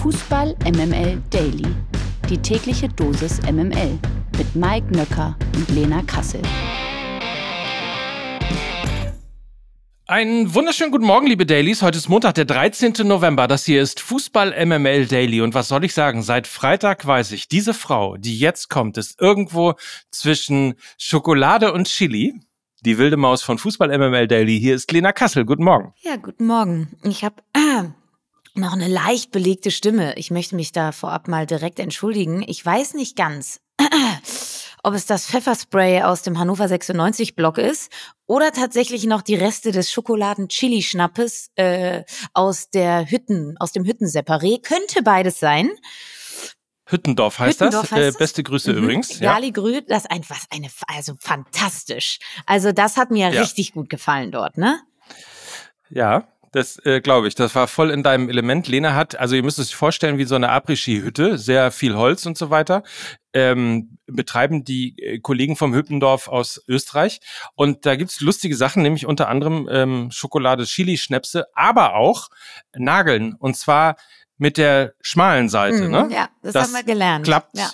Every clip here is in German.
Fußball MML Daily. Die tägliche Dosis MML mit Mike Nöcker und Lena Kassel. Einen wunderschönen guten Morgen, liebe Dailies. Heute ist Montag, der 13. November. Das hier ist Fußball MML Daily. Und was soll ich sagen? Seit Freitag weiß ich, diese Frau, die jetzt kommt, ist irgendwo zwischen Schokolade und Chili. Die wilde Maus von Fußball MML Daily. Hier ist Lena Kassel. Guten Morgen. Ja, guten Morgen. Ich habe äh, noch eine leicht belegte Stimme. Ich möchte mich da vorab mal direkt entschuldigen. Ich weiß nicht ganz, ob es das Pfefferspray aus dem Hannover 96 Block ist oder tatsächlich noch die Reste des Schokoladen-Chili-Schnappes äh, aus der Hütten, aus dem Hüttenseparé. Könnte beides sein. Hüttendorf heißt Hüttendorf das. heißt äh, es? beste Grüße Mhm. übrigens. Ja. Galigrü, das ist einfach eine, also fantastisch. Also das hat mir Ja. richtig gut gefallen dort, ne? Ja, das äh, glaube ich. Das war voll in deinem Element. Lena hat, also ihr müsst es euch vorstellen, wie so eine Après-Ski-Hütte, sehr viel Holz und so weiter. Ähm, betreiben die äh, Kollegen vom Hüppendorf aus Österreich. Und da gibt's lustige Sachen, nämlich unter anderem ähm, Schokolade, Chili-Schnäpse, aber auch Nageln. Und zwar mit der schmalen Seite. Mhm, ne? Ja, das, Das haben wir gelernt. Klappt Ja.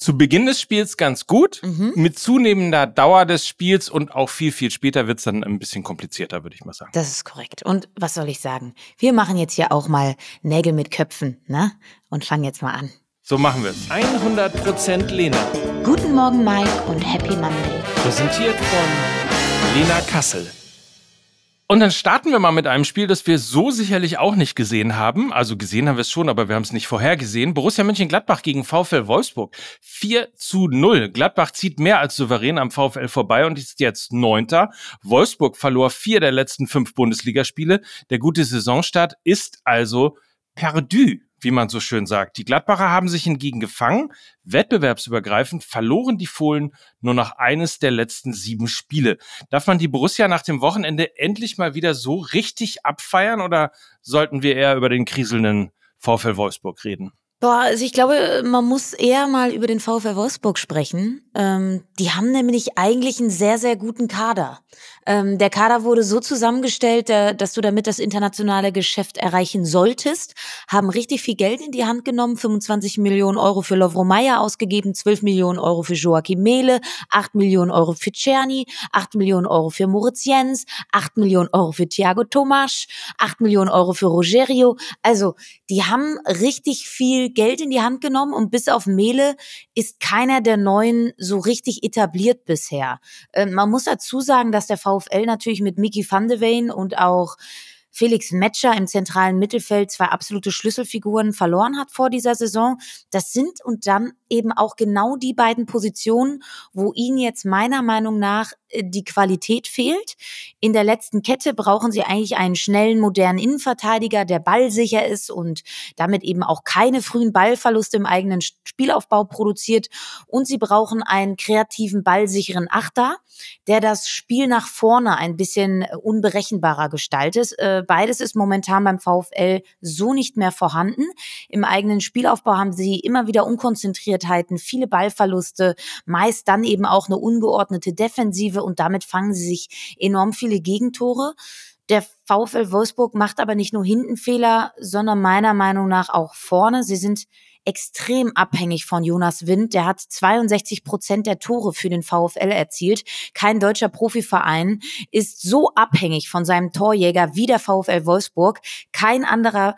Zu Beginn des Spiels ganz gut. Mhm. Mit zunehmender Dauer des Spiels und auch viel, viel später wird's dann ein bisschen komplizierter, würde ich mal sagen. Das ist korrekt. Und was soll ich sagen? Wir machen jetzt hier auch mal Nägel mit Köpfen, ne? Und fangen jetzt mal an. So machen wir es. 100% Lena. Guten Morgen, Mike, und Happy Monday. Präsentiert von Lena Kassel. Und dann starten wir mal mit einem Spiel, das wir so sicherlich auch nicht gesehen haben. Also gesehen haben wir es schon, aber wir haben es nicht vorhergesehen. Borussia Mönchengladbach gegen VfL Wolfsburg. 4 zu 0. Gladbach zieht mehr als souverän am VfL vorbei und ist jetzt Neunter. Wolfsburg verlor vier der letzten fünf Bundesligaspiele. Der gute Saisonstart ist also perdu, wie man so schön sagt. Die Gladbacher haben sich hingegen gefangen. Wettbewerbsübergreifend verloren die Fohlen nur noch eines der letzten sieben Spiele. Darf man die Borussia nach dem Wochenende endlich mal wieder so richtig abfeiern oder sollten wir eher über den kriselnden VfL Wolfsburg reden? Boah, also ich glaube, man muss eher mal über den VfL Wolfsburg sprechen. Ähm, die haben nämlich eigentlich einen sehr, sehr guten Kader. Ähm, der Kader wurde so zusammengestellt, äh, dass du damit das internationale Geschäft erreichen solltest. Haben richtig viel Geld in die Hand genommen, 25 Millionen Euro für Lovro Meyer ausgegeben, 12 Millionen Euro für Joachim Mehle, 8 Millionen Euro für Czerny, 8 Millionen Euro für Moritz Jens, 8 Millionen Euro für Thiago Tomasch, 8 Millionen Euro für Rogerio. Also, die haben richtig viel Geld in die Hand genommen und bis auf Mehle ist keiner der neuen so richtig etabliert bisher. Ähm, man muss dazu sagen, dass der VfL natürlich mit Mickey van de Ven und auch Felix Metscher im zentralen Mittelfeld zwei absolute Schlüsselfiguren verloren hat vor dieser Saison. Das sind und dann eben auch genau die beiden Positionen, wo ihnen jetzt meiner Meinung nach äh, die Qualität fehlt. In der letzten Kette brauchen sie eigentlich einen schnellen, modernen Innenverteidiger, der ballsicher ist und damit eben auch keine frühen Ballverluste im eigenen Spielaufbau produziert. Und sie brauchen einen kreativen, ballsicheren Achter, der das Spiel nach vorne ein bisschen äh, unberechenbarer gestaltet. Beides ist momentan beim VfL so nicht mehr vorhanden. Im eigenen Spielaufbau haben sie immer wieder Unkonzentriertheiten, viele Ballverluste, meist dann eben auch eine ungeordnete Defensive und damit fangen sie sich enorm viele Gegentore. Der VfL Wolfsburg macht aber nicht nur hinten Fehler, sondern meiner Meinung nach auch vorne. Sie sind extrem abhängig von Jonas Wind. Der hat 62 Prozent der Tore für den VfL erzielt. Kein deutscher Profiverein ist so abhängig von seinem Torjäger wie der VfL Wolfsburg. Kein anderer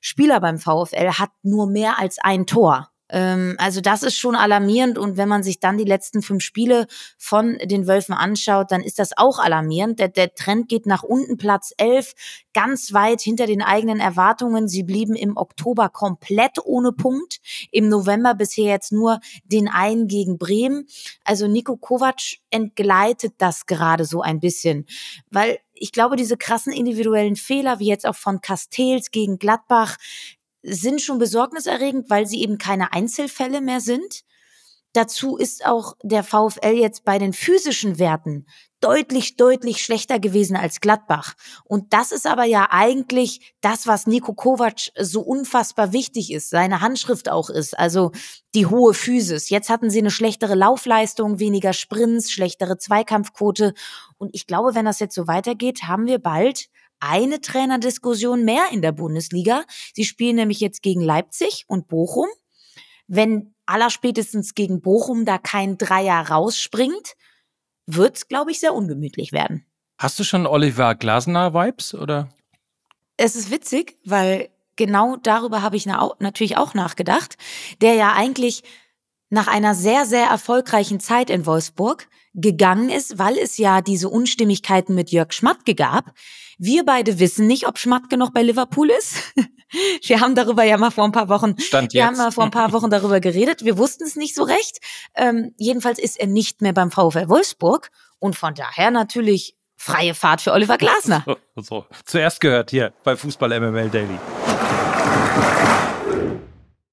Spieler beim VfL hat nur mehr als ein Tor. Ähm, also das ist schon alarmierend und wenn man sich dann die letzten fünf Spiele von den Wölfen anschaut, dann ist das auch alarmierend. Der, der Trend geht nach unten, Platz 11, ganz weit hinter den eigenen Erwartungen. Sie blieben im Oktober komplett ohne Punkt, im November bisher jetzt nur den einen gegen Bremen. Also Nico Kovac entgleitet das gerade so ein bisschen, weil ich glaube, diese krassen individuellen Fehler, wie jetzt auch von Castells gegen Gladbach, sind schon besorgniserregend, weil sie eben keine Einzelfälle mehr sind. Dazu ist auch der VfL jetzt bei den physischen Werten deutlich, deutlich schlechter gewesen als Gladbach. Und das ist aber ja eigentlich das, was Nico Kovac so unfassbar wichtig ist, seine Handschrift auch ist, also die hohe Physis. Jetzt hatten sie eine schlechtere Laufleistung, weniger Sprints, schlechtere Zweikampfquote. Und ich glaube, wenn das jetzt so weitergeht, haben wir bald eine Trainerdiskussion mehr in der Bundesliga. Sie spielen nämlich jetzt gegen Leipzig und Bochum. Wenn allerspätestens gegen Bochum da kein Dreier rausspringt, wird's, glaube ich, sehr ungemütlich werden. Hast du schon Oliver Glasner-Vibes oder? Es ist witzig, weil genau darüber habe ich natürlich auch nachgedacht, der ja eigentlich nach einer sehr, sehr erfolgreichen Zeit in Wolfsburg gegangen ist, weil es ja diese Unstimmigkeiten mit Jörg Schmatke gab. Wir beide wissen nicht, ob Schmatke noch bei Liverpool ist. Wir haben darüber ja mal vor ein paar Wochen, Stand wir jetzt. haben mal vor ein paar Wochen darüber geredet. Wir wussten es nicht so recht. Ähm, jedenfalls ist er nicht mehr beim VfL Wolfsburg und von daher natürlich freie Fahrt für Oliver Glasner. So, so. Zuerst gehört hier bei Fußball MML Daily.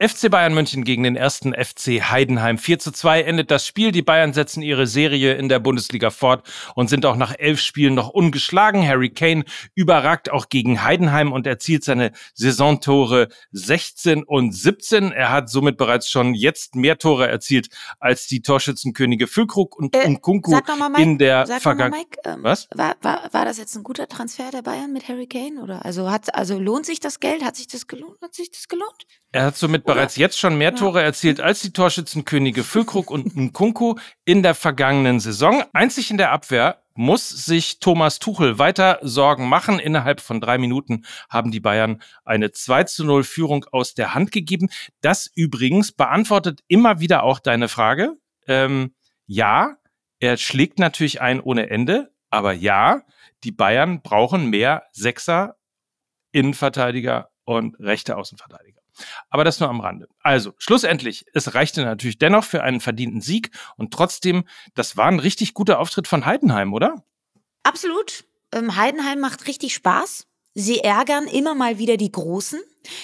FC Bayern München gegen den ersten FC Heidenheim. 4 zu 2 endet das Spiel. Die Bayern setzen ihre Serie in der Bundesliga fort und sind auch nach elf Spielen noch ungeschlagen. Harry Kane überragt auch gegen Heidenheim und erzielt seine Saisontore 16 und 17. Er hat somit bereits schon jetzt mehr Tore erzielt als die Torschützenkönige Füllkrug und Äh, Nkunku Sag noch mal, Mike, in der Vergangenheit. Ähm, Was? War, war, war das jetzt ein guter Transfer der Bayern mit Harry Kane? Oder also hat also lohnt sich das Geld? Hat sich das gelohnt? Hat sich das gelohnt? Er hat somit bereits jetzt schon mehr. Tore erzielt als die Torschützenkönige Füllkrug und Nkunku in der vergangenen Saison. Einzig in der Abwehr muss sich Thomas Tuchel weiter Sorgen machen. Innerhalb von drei Minuten haben die Bayern eine 2 zu 0 Führung aus der Hand gegeben. Das übrigens beantwortet immer wieder auch deine Frage. Ähm, ja, er schlägt natürlich ein ohne Ende, aber ja, die Bayern brauchen mehr Sechser, Innenverteidiger und rechte Außenverteidiger. Aber das nur am Rande. Also, schlussendlich, es reichte natürlich dennoch für einen verdienten Sieg und trotzdem, das war ein richtig guter Auftritt von Heidenheim, oder? Absolut. Ähm, Heidenheim macht richtig Spaß. Sie ärgern immer mal wieder die Großen.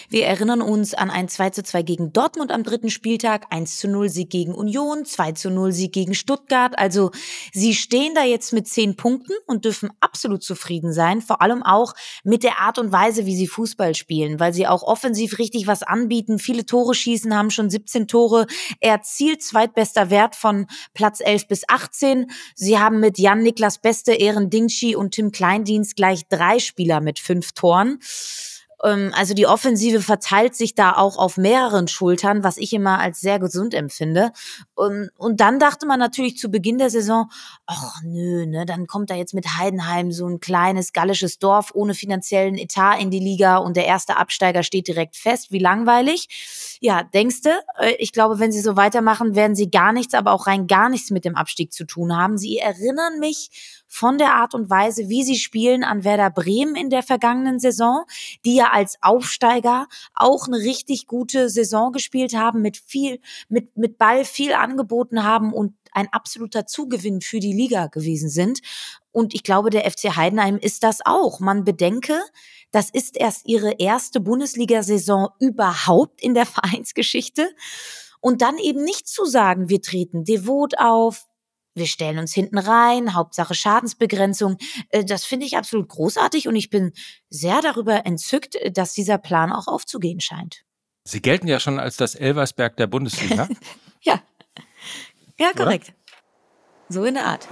Wir erinnern uns an ein 2 zu 2 gegen Dortmund am dritten Spieltag, 1 zu 0 Sieg gegen Union, 2 zu 0 Sieg gegen Stuttgart. Also sie stehen da jetzt mit zehn Punkten und dürfen absolut zufrieden sein, vor allem auch mit der Art und Weise, wie sie Fußball spielen, weil sie auch offensiv richtig was anbieten, viele Tore schießen, haben schon 17 Tore erzielt, zweitbester Wert von Platz 11 bis 18. Sie haben mit Jan Niklas Beste, Ehren Dingshi und Tim Kleindienst gleich drei Spieler mit fünf Toren. Ähm, Also die Offensive verteilt sich da auch auf mehreren Schultern, was ich immer als sehr gesund empfinde. Und, und dann dachte man natürlich zu Beginn der Saison, ach nö, ne, dann kommt da jetzt mit Heidenheim so ein kleines gallisches Dorf ohne finanziellen Etat in die Liga und der erste Absteiger steht direkt fest. Wie langweilig. Ja, denkste, äh, ich glaube, wenn sie so weitermachen, werden sie gar nichts, aber auch rein gar nichts mit dem Abstieg zu tun haben. Sie erinnern mich von der Art und Weise, wie sie spielen an Werder Bremen in der vergangenen Saison, die ja als Aufsteiger auch eine richtig gute Saison gespielt haben, mit viel, mit, mit Ball viel angeboten haben und ein absoluter Zugewinn für die Liga gewesen sind. Und ich glaube, der FC Heidenheim ist das auch. Man bedenke, das ist erst ihre erste Bundesliga-Saison überhaupt in der Vereinsgeschichte. Und dann eben nicht zu sagen, wir treten devot auf, wir stellen uns hinten rein, Hauptsache Schadensbegrenzung. Äh, Das finde ich absolut großartig und ich bin sehr darüber entzückt, äh, dass dieser Plan auch aufzugehen scheint. Sie gelten ja schon als das Elversberg der Bundesliga. Ja. Ja, korrekt. So in der Art.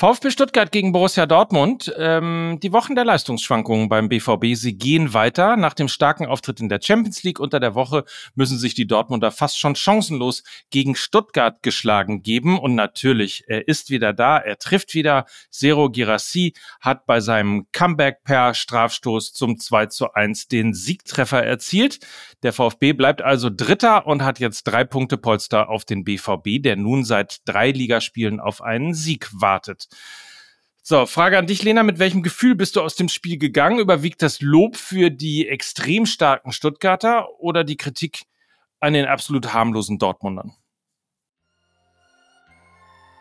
VfB Stuttgart gegen Borussia Dortmund. Ähm, die Wochen der Leistungsschwankungen beim BVB, sie gehen weiter. Nach dem starken Auftritt in der Champions League unter der Woche müssen sich die Dortmunder fast schon chancenlos gegen Stuttgart geschlagen geben. Und natürlich, er ist wieder da, er trifft wieder. Zero Girassi hat bei seinem Comeback per Strafstoß zum 2 zu 1 den Siegtreffer erzielt. Der VfB bleibt also Dritter und hat jetzt drei Punkte Polster auf den BVB, der nun seit drei Ligaspielen auf einen Sieg wartet. So, Frage an dich, Lena. Mit welchem Gefühl bist du aus dem Spiel gegangen? Überwiegt das Lob für die extrem starken Stuttgarter oder die Kritik an den absolut harmlosen Dortmundern?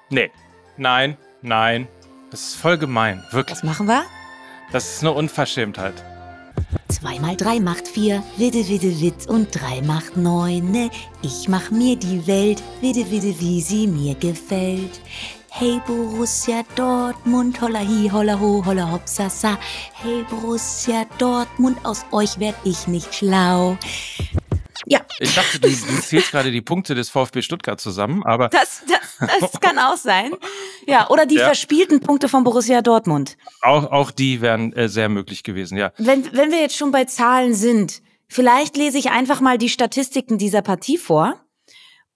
Nee. Nein, nein. Das ist voll gemein. Wirklich. Was machen wir? Das ist eine Unverschämtheit. Zwei mal drei macht vier, widde, widde, witt und drei macht neun. Ne? Ich mach mir die Welt, widde, widde, wie sie mir gefällt. Hey Borussia Dortmund, holla hi, holla ho, holla hopsasa. Hey Borussia Dortmund, aus euch werd ich nicht schlau. Ja, Ich dachte, du, du zählst gerade die Punkte des VfB Stuttgart zusammen, aber. Das, das, das kann auch sein. Ja, oder die ja. verspielten Punkte von Borussia Dortmund. Auch, auch die wären äh, sehr möglich gewesen, ja. Wenn, wenn wir jetzt schon bei Zahlen sind, vielleicht lese ich einfach mal die Statistiken dieser Partie vor.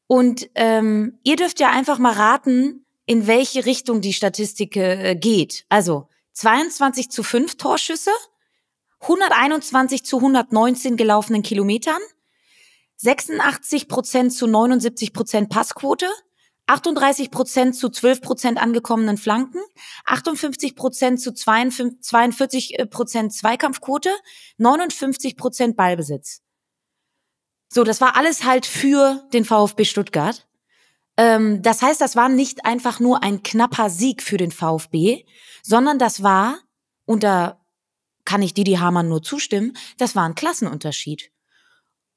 Und ähm, ihr dürft ja einfach mal raten, in welche Richtung die Statistik äh, geht. Also 22 zu 5 Torschüsse, 121 zu 119 gelaufenen Kilometern, 86 Prozent zu 79 Prozent Passquote, 38 Prozent zu 12 Prozent angekommenen Flanken, 58 Prozent zu 42 Prozent Zweikampfquote, 59 Prozent Ballbesitz. So, das war alles halt für den VfB Stuttgart. Ähm, das heißt, das war nicht einfach nur ein knapper Sieg für den VfB, sondern das war, und da kann ich Didi Hamann nur zustimmen, das war ein Klassenunterschied.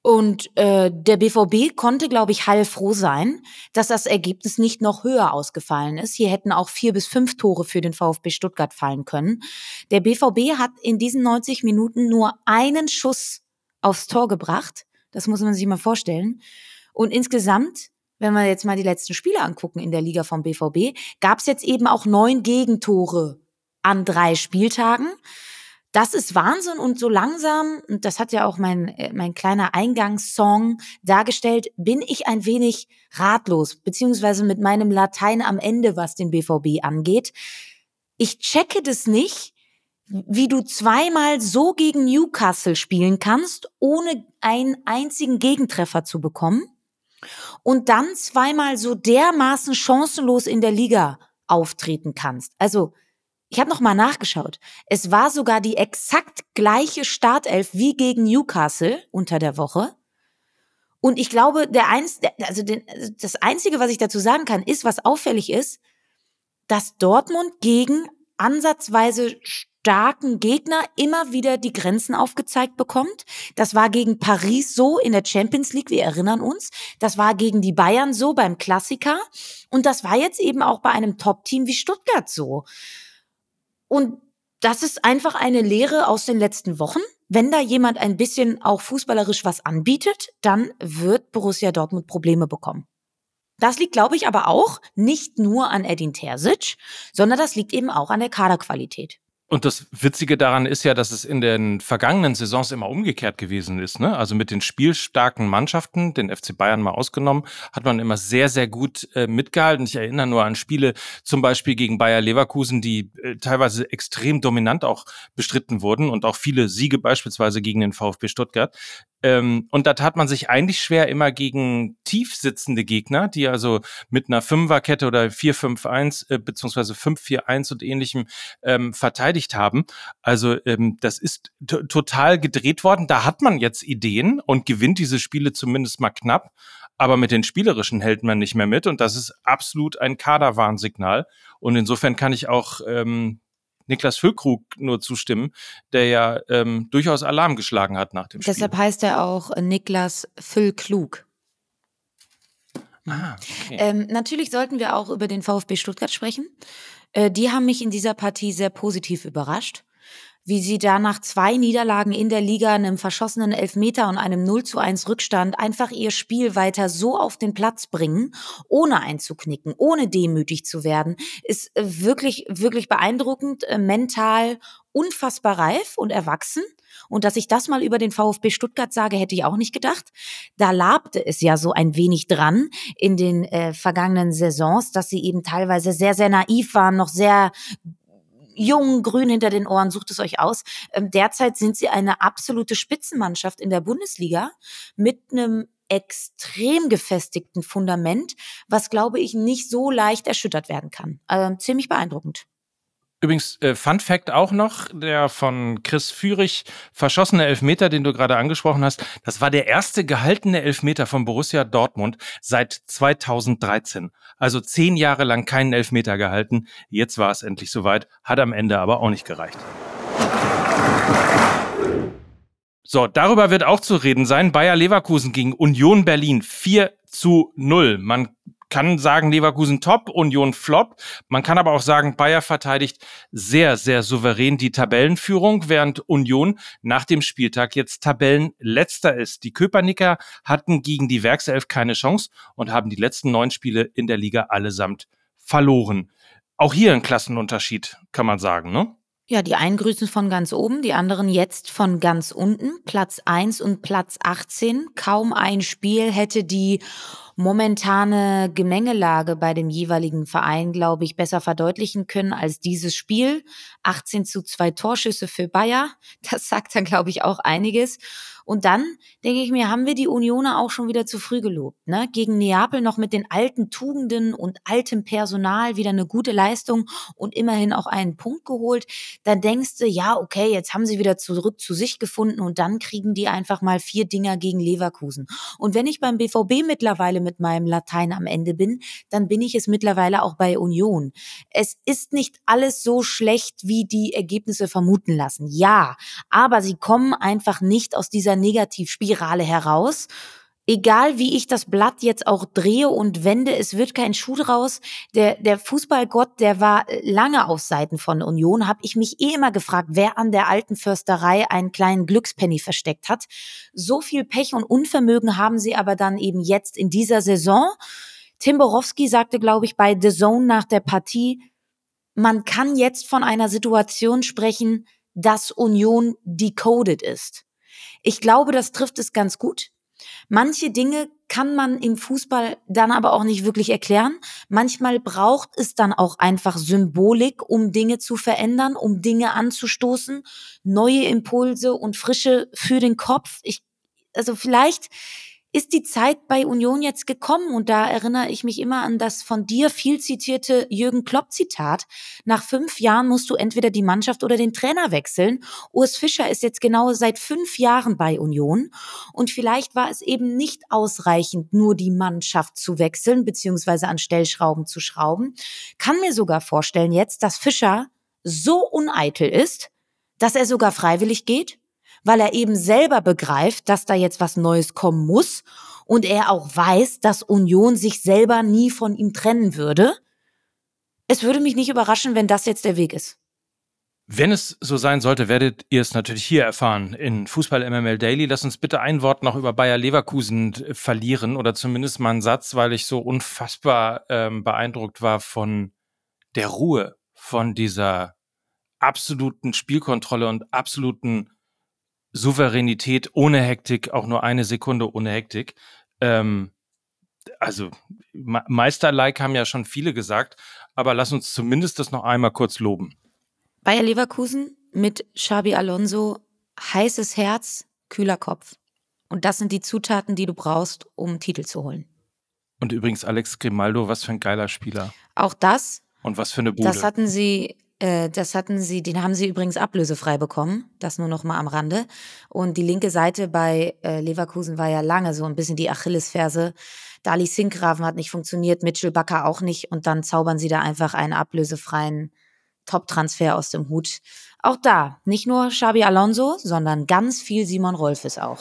Und äh, der BVB konnte, glaube ich, heilfroh sein, dass das Ergebnis nicht noch höher ausgefallen ist. Hier hätten auch vier bis fünf Tore für den VfB Stuttgart fallen können. Der BVB hat in diesen 90 Minuten nur einen Schuss aufs Tor gebracht. Das muss man sich mal vorstellen. Und insgesamt, wenn wir jetzt mal die letzten Spiele angucken in der Liga vom BVB, gab es jetzt eben auch neun Gegentore an drei Spieltagen das ist Wahnsinn und so langsam, und das hat ja auch mein, äh, mein kleiner Eingangssong dargestellt, bin ich ein wenig ratlos, beziehungsweise mit meinem Latein am Ende, was den BVB angeht. Ich checke das nicht, wie du zweimal so gegen Newcastle spielen kannst, ohne einen einzigen Gegentreffer zu bekommen und dann zweimal so dermaßen chancenlos in der Liga auftreten kannst. Also ich habe noch mal nachgeschaut. Es war sogar die exakt gleiche Startelf wie gegen Newcastle unter der Woche. Und ich glaube, der eins, also den, das einzige, was ich dazu sagen kann, ist, was auffällig ist, dass Dortmund gegen ansatzweise starken Gegner immer wieder die Grenzen aufgezeigt bekommt. Das war gegen Paris so in der Champions League, wir erinnern uns. Das war gegen die Bayern so beim Klassiker. Und das war jetzt eben auch bei einem Top-Team wie Stuttgart so. Und das ist einfach eine Lehre aus den letzten Wochen. Wenn da jemand ein bisschen auch fußballerisch was anbietet, dann wird Borussia Dortmund Probleme bekommen. Das liegt, glaube ich, aber auch nicht nur an Edin Terzic, sondern das liegt eben auch an der Kaderqualität. Und das Witzige daran ist ja, dass es in den vergangenen Saisons immer umgekehrt gewesen ist. Ne? Also mit den spielstarken Mannschaften, den FC Bayern mal ausgenommen, hat man immer sehr, sehr gut äh, mitgehalten. Ich erinnere nur an Spiele zum Beispiel gegen Bayer Leverkusen, die äh, teilweise extrem dominant auch bestritten wurden und auch viele Siege beispielsweise gegen den VfB Stuttgart. Ähm, und da tat man sich eigentlich schwer immer gegen tief sitzende Gegner, die also mit einer Fünferkette oder 4-5-1 äh, beziehungsweise 5-4-1 und ähnlichem ähm, verteidigt haben. Also ähm, das ist total gedreht worden. Da hat man jetzt Ideen und gewinnt diese Spiele zumindest mal knapp. Aber mit den spielerischen hält man nicht mehr mit und das ist absolut ein Kaderwarnsignal. Und insofern kann ich auch ähm, Niklas Füllkrug nur zustimmen, der ja ähm, durchaus Alarm geschlagen hat nach dem Spiel. Deshalb heißt er auch Niklas Füllklug. Ah, okay. ähm, natürlich sollten wir auch über den VfB Stuttgart sprechen. Äh, die haben mich in dieser Partie sehr positiv überrascht wie sie da nach zwei Niederlagen in der Liga, einem verschossenen Elfmeter und einem 0 zu 1 Rückstand einfach ihr Spiel weiter so auf den Platz bringen, ohne einzuknicken, ohne demütig zu werden, ist äh, wirklich, wirklich beeindruckend, äh, mental unfassbar reif und erwachsen. Und dass ich das mal über den VfB Stuttgart sage, hätte ich auch nicht gedacht. Da labte es ja so ein wenig dran in den äh, vergangenen Saisons, dass sie eben teilweise sehr, sehr naiv waren, noch sehr jung, grün hinter den Ohren, sucht es euch aus. Ähm, derzeit sind sie eine absolute Spitzenmannschaft in der Bundesliga mit einem extrem gefestigten Fundament, was glaube ich nicht so leicht erschüttert werden kann. Ähm, ziemlich beeindruckend. Übrigens, äh, Fun Fact auch noch, der von Chris Führig verschossene Elfmeter, den du gerade angesprochen hast, das war der erste gehaltene Elfmeter von Borussia Dortmund seit 2013. Also zehn Jahre lang keinen Elfmeter gehalten. Jetzt war es endlich soweit, hat am Ende aber auch nicht gereicht. So, darüber wird auch zu reden sein. Bayer Leverkusen gegen Union Berlin 4 zu 0. Man kann sagen, Leverkusen top, Union flop. Man kann aber auch sagen, Bayer verteidigt sehr, sehr souverän die Tabellenführung, während Union nach dem Spieltag jetzt Tabellenletzter ist. Die Köpernicker hatten gegen die Werkself keine Chance und haben die letzten neun Spiele in der Liga allesamt verloren. Auch hier ein Klassenunterschied, kann man sagen, ne? Ja, die einen grüßen von ganz oben, die anderen jetzt von ganz unten. Platz 1 und Platz 18. Kaum ein Spiel hätte die momentane Gemengelage bei dem jeweiligen Verein, glaube ich, besser verdeutlichen können als dieses Spiel. 18 zu 2 Torschüsse für Bayer. Das sagt dann, glaube ich, auch einiges. Und dann denke ich mir, haben wir die Unioner auch schon wieder zu früh gelobt. Ne? Gegen Neapel noch mit den alten Tugenden und altem Personal wieder eine gute Leistung und immerhin auch einen Punkt geholt. Dann denkst du, ja, okay, jetzt haben sie wieder zurück zu sich gefunden und dann kriegen die einfach mal vier Dinger gegen Leverkusen. Und wenn ich beim BVB mittlerweile mit meinem Latein am Ende bin, dann bin ich es mittlerweile auch bei Union. Es ist nicht alles so schlecht, wie die Ergebnisse vermuten lassen. Ja, aber sie kommen einfach nicht aus dieser Negativspirale heraus. Egal wie ich das Blatt jetzt auch drehe und wende, es wird kein Schuh draus. Der, der Fußballgott, der war lange auf Seiten von Union, habe ich mich eh immer gefragt, wer an der alten Försterei einen kleinen Glückspenny versteckt hat. So viel Pech und Unvermögen haben sie aber dann eben jetzt in dieser Saison. Tim Borowski sagte, glaube ich, bei The Zone nach der Partie, man kann jetzt von einer Situation sprechen, dass Union decoded ist. Ich glaube, das trifft es ganz gut. Manche Dinge kann man im Fußball dann aber auch nicht wirklich erklären. Manchmal braucht es dann auch einfach Symbolik, um Dinge zu verändern, um Dinge anzustoßen, neue Impulse und Frische für den Kopf. Ich, also vielleicht ist die Zeit bei Union jetzt gekommen und da erinnere ich mich immer an das von dir viel zitierte Jürgen Klopp Zitat. Nach fünf Jahren musst du entweder die Mannschaft oder den Trainer wechseln. Urs Fischer ist jetzt genau seit fünf Jahren bei Union und vielleicht war es eben nicht ausreichend, nur die Mannschaft zu wechseln beziehungsweise an Stellschrauben zu schrauben. Kann mir sogar vorstellen jetzt, dass Fischer so uneitel ist, dass er sogar freiwillig geht weil er eben selber begreift, dass da jetzt was Neues kommen muss und er auch weiß, dass Union sich selber nie von ihm trennen würde. Es würde mich nicht überraschen, wenn das jetzt der Weg ist. Wenn es so sein sollte, werdet ihr es natürlich hier erfahren in Fußball MML Daily. Lass uns bitte ein Wort noch über Bayer Leverkusen verlieren oder zumindest mal einen Satz, weil ich so unfassbar ähm, beeindruckt war von der Ruhe, von dieser absoluten Spielkontrolle und absoluten Souveränität ohne Hektik, auch nur eine Sekunde ohne Hektik. Ähm, also Meisterlike haben ja schon viele gesagt, aber lass uns zumindest das noch einmal kurz loben. Bayer Leverkusen mit Xabi Alonso, heißes Herz, kühler Kopf. Und das sind die Zutaten, die du brauchst, um Titel zu holen. Und übrigens Alex Grimaldo, was für ein geiler Spieler. Auch das. Und was für eine Bude. Das hatten sie äh, das hatten sie, den haben sie übrigens ablösefrei bekommen. Das nur noch mal am Rande. Und die linke Seite bei äh, Leverkusen war ja lange so ein bisschen die Achillesferse. Dali Sinkgraven hat nicht funktioniert, Mitchell Bakker auch nicht. Und dann zaubern sie da einfach einen ablösefreien Top-Transfer aus dem Hut. Auch da, nicht nur Xabi Alonso, sondern ganz viel Simon Rolfes auch.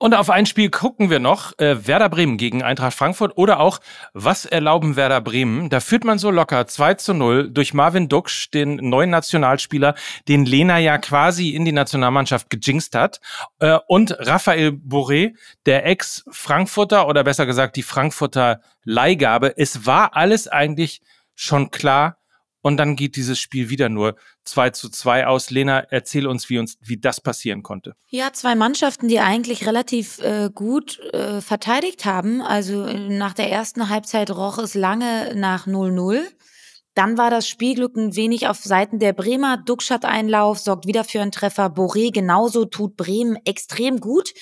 Und auf ein Spiel gucken wir noch. Äh, Werder Bremen gegen Eintracht Frankfurt oder auch Was erlauben Werder Bremen? Da führt man so locker 2 zu 0 durch Marvin Duksch, den neuen Nationalspieler, den Lena ja quasi in die Nationalmannschaft gejinxt hat. Äh, und Raphael Boré, der Ex-Frankfurter oder besser gesagt die Frankfurter Leihgabe. Es war alles eigentlich schon klar, und dann geht dieses Spiel wieder nur 2 zu 2 aus. Lena, erzähl uns, wie uns, wie das passieren konnte. Ja, zwei Mannschaften, die eigentlich relativ äh, gut äh, verteidigt haben. Also nach der ersten Halbzeit roch es lange nach 0-0. Dann war das Spielglück ein wenig auf Seiten der Bremer. Duxch Einlauf, sorgt wieder für einen Treffer. Boré genauso tut Bremen extrem gut.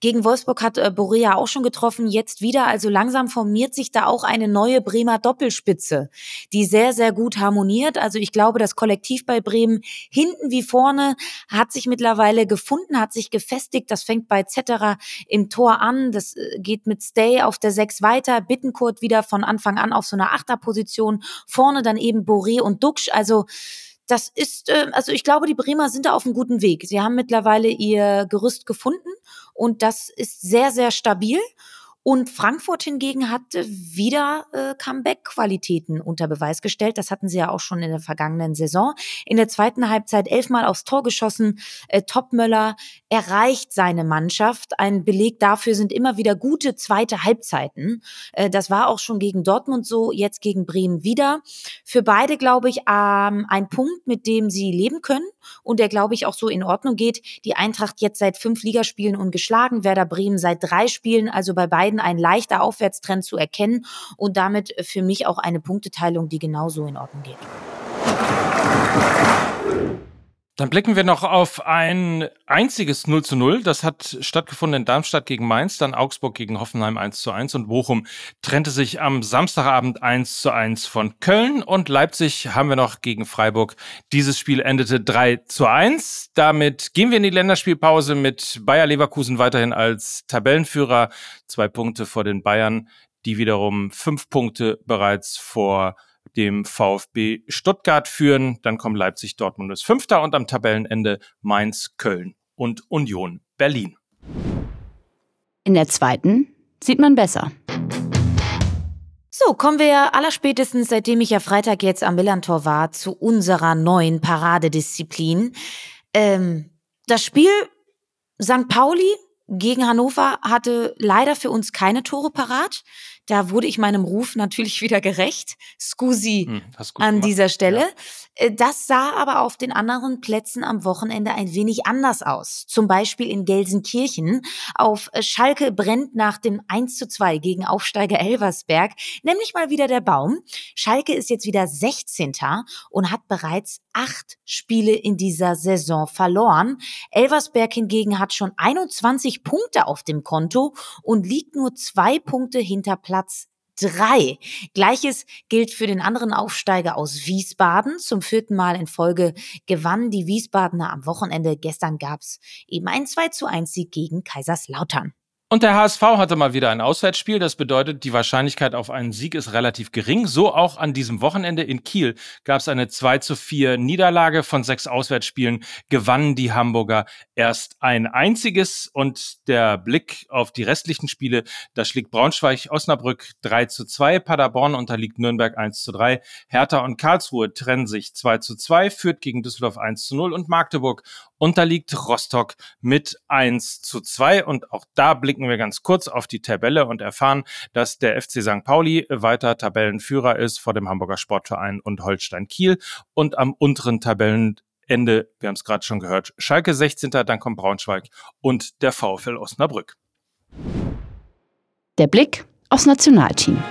Gegen Wolfsburg hat äh, Borea auch schon getroffen, jetzt wieder. Also langsam formiert sich da auch eine neue Bremer Doppelspitze, die sehr, sehr gut harmoniert. Also ich glaube, das Kollektiv bei Bremen hinten wie vorne hat sich mittlerweile gefunden, hat sich gefestigt. Das fängt bei Zetterer im Tor an. Das äh, geht mit Stay auf der Sechs weiter. Bittenkurt wieder von Anfang an auf so einer Achterposition. Vorne dann eben Boré und Duxch. Also das ist, äh, also ich glaube, die Bremer sind da auf einem guten Weg. Sie haben mittlerweile ihr Gerüst gefunden und das ist sehr, sehr stabil. Und Frankfurt hingegen hat wieder äh, Comeback-Qualitäten unter Beweis gestellt. Das hatten sie ja auch schon in der vergangenen Saison. In der zweiten Halbzeit elfmal aufs Tor geschossen. Äh, Topmöller erreicht seine Mannschaft. Ein Beleg dafür sind immer wieder gute zweite Halbzeiten. Äh, das war auch schon gegen Dortmund so, jetzt gegen Bremen wieder. Für beide, glaube ich, ähm, ein Punkt, mit dem sie leben können und der, glaube ich, auch so in Ordnung geht. Die Eintracht jetzt seit fünf Ligaspielen ungeschlagen, Werder Bremen seit drei Spielen, also bei beiden ein leichter Aufwärtstrend zu erkennen und damit für mich auch eine Punkteteilung, die genauso in Ordnung geht. Dann blicken wir noch auf ein einziges 0 zu 0. Das hat stattgefunden in Darmstadt gegen Mainz, dann Augsburg gegen Hoffenheim 1 zu 1 und Bochum trennte sich am Samstagabend 1 zu 1 von Köln und Leipzig haben wir noch gegen Freiburg. Dieses Spiel endete 3 zu 1. Damit gehen wir in die Länderspielpause mit Bayer Leverkusen weiterhin als Tabellenführer. Zwei Punkte vor den Bayern, die wiederum fünf Punkte bereits vor dem VfB Stuttgart führen. Dann kommen Leipzig, Dortmund als Fünfter und am Tabellenende Mainz, Köln und Union Berlin. In der zweiten sieht man besser. So, kommen wir allerspätestens, seitdem ich ja Freitag jetzt am Millantor war, zu unserer neuen Paradedisziplin. Ähm, das Spiel St. Pauli gegen Hannover hatte leider für uns keine Tore parat. Da wurde ich meinem Ruf natürlich wieder gerecht. Scusi hm, an gemacht. dieser Stelle. Ja. Äh, das sah aber auf den anderen Plätzen am Wochenende ein wenig anders aus. Zum Beispiel in Gelsenkirchen. Auf Schalke brennt nach dem 1 zu 2 gegen Aufsteiger Elversberg nämlich mal wieder der Baum. Schalke ist jetzt wieder 16. und hat bereits acht Spiele in dieser Saison verloren. Elversberg hingegen hat schon 21 Punkte auf dem Konto und liegt nur zwei Punkte hinter Platz drei. Gleiches gilt für den anderen Aufsteiger aus Wiesbaden. Zum vierten Mal in Folge gewannen die Wiesbadener am Wochenende. Gestern gab's eben ein 2 zu 1 Sieg gegen Kaiserslautern. Und der HSV hatte mal wieder ein Auswärtsspiel. Das bedeutet, die Wahrscheinlichkeit auf einen Sieg ist relativ gering. So auch an diesem Wochenende in Kiel gab es eine 2 zu 4 Niederlage von sechs Auswärtsspielen. Gewannen die Hamburger erst ein einziges. Und der Blick auf die restlichen Spiele, da schlägt Braunschweig Osnabrück 3 zu 2. Paderborn unterliegt Nürnberg 1 zu 3. Hertha und Karlsruhe trennen sich 2 zu 2. Führt gegen Düsseldorf 1 zu 0. Und Magdeburg unterliegt Rostock mit 1 zu 2. Und auch da blicken wir ganz kurz auf die Tabelle und erfahren, dass der FC St. Pauli weiter Tabellenführer ist vor dem Hamburger Sportverein und Holstein Kiel. Und am unteren Tabellenende, wir haben es gerade schon gehört, Schalke 16. Dann kommt Braunschweig und der VfL Osnabrück. Der Blick aufs Nationalteam.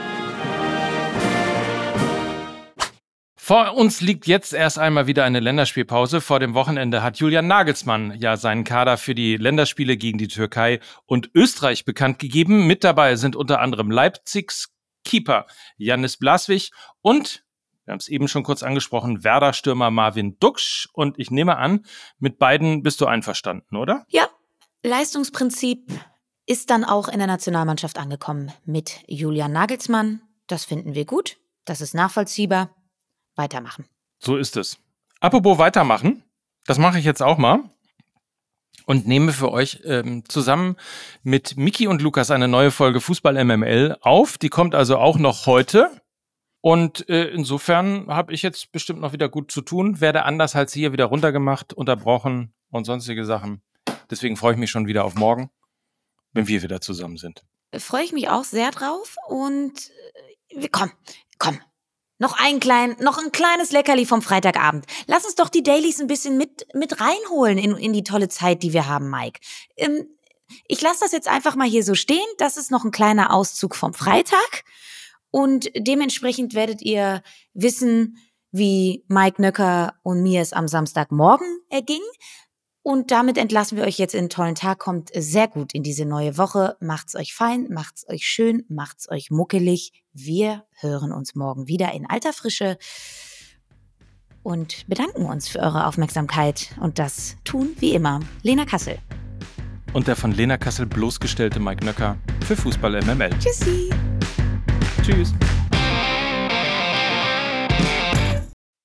Vor uns liegt jetzt erst einmal wieder eine Länderspielpause. Vor dem Wochenende hat Julian Nagelsmann ja seinen Kader für die Länderspiele gegen die Türkei und Österreich bekannt gegeben. Mit dabei sind unter anderem Leipzigs Keeper Janis Blaswig und wir haben es eben schon kurz angesprochen, Werder-Stürmer Marvin Duksch. Und ich nehme an, mit beiden bist du einverstanden, oder? Ja, Leistungsprinzip ist dann auch in der Nationalmannschaft angekommen mit Julian Nagelsmann. Das finden wir gut. Das ist nachvollziehbar weitermachen. So ist es. Apropos weitermachen, das mache ich jetzt auch mal und nehme für euch ähm, zusammen mit Miki und Lukas eine neue Folge Fußball MML auf. Die kommt also auch noch heute. Und äh, insofern habe ich jetzt bestimmt noch wieder gut zu tun, werde anders als hier wieder runtergemacht, unterbrochen und sonstige Sachen. Deswegen freue ich mich schon wieder auf morgen, wenn wir wieder zusammen sind. Freue ich mich auch sehr drauf und äh, komm, komm, noch ein klein, noch ein kleines Leckerli vom Freitagabend. Lass uns doch die Dailies ein bisschen mit, mit reinholen in, in die tolle Zeit, die wir haben, Mike. Ähm, ich lasse das jetzt einfach mal hier so stehen. Das ist noch ein kleiner Auszug vom Freitag. Und dementsprechend werdet ihr wissen, wie Mike Nöcker und mir es am Samstagmorgen erging. Und damit entlassen wir euch jetzt in einen tollen Tag. Kommt sehr gut in diese neue Woche. Macht's euch fein, macht's euch schön, macht's euch muckelig. Wir hören uns morgen wieder in alter Frische und bedanken uns für eure Aufmerksamkeit. Und das tun wie immer Lena Kassel. Und der von Lena Kassel bloßgestellte Mike Nöcker für Fußball MML. Tschüssi. Tschüss.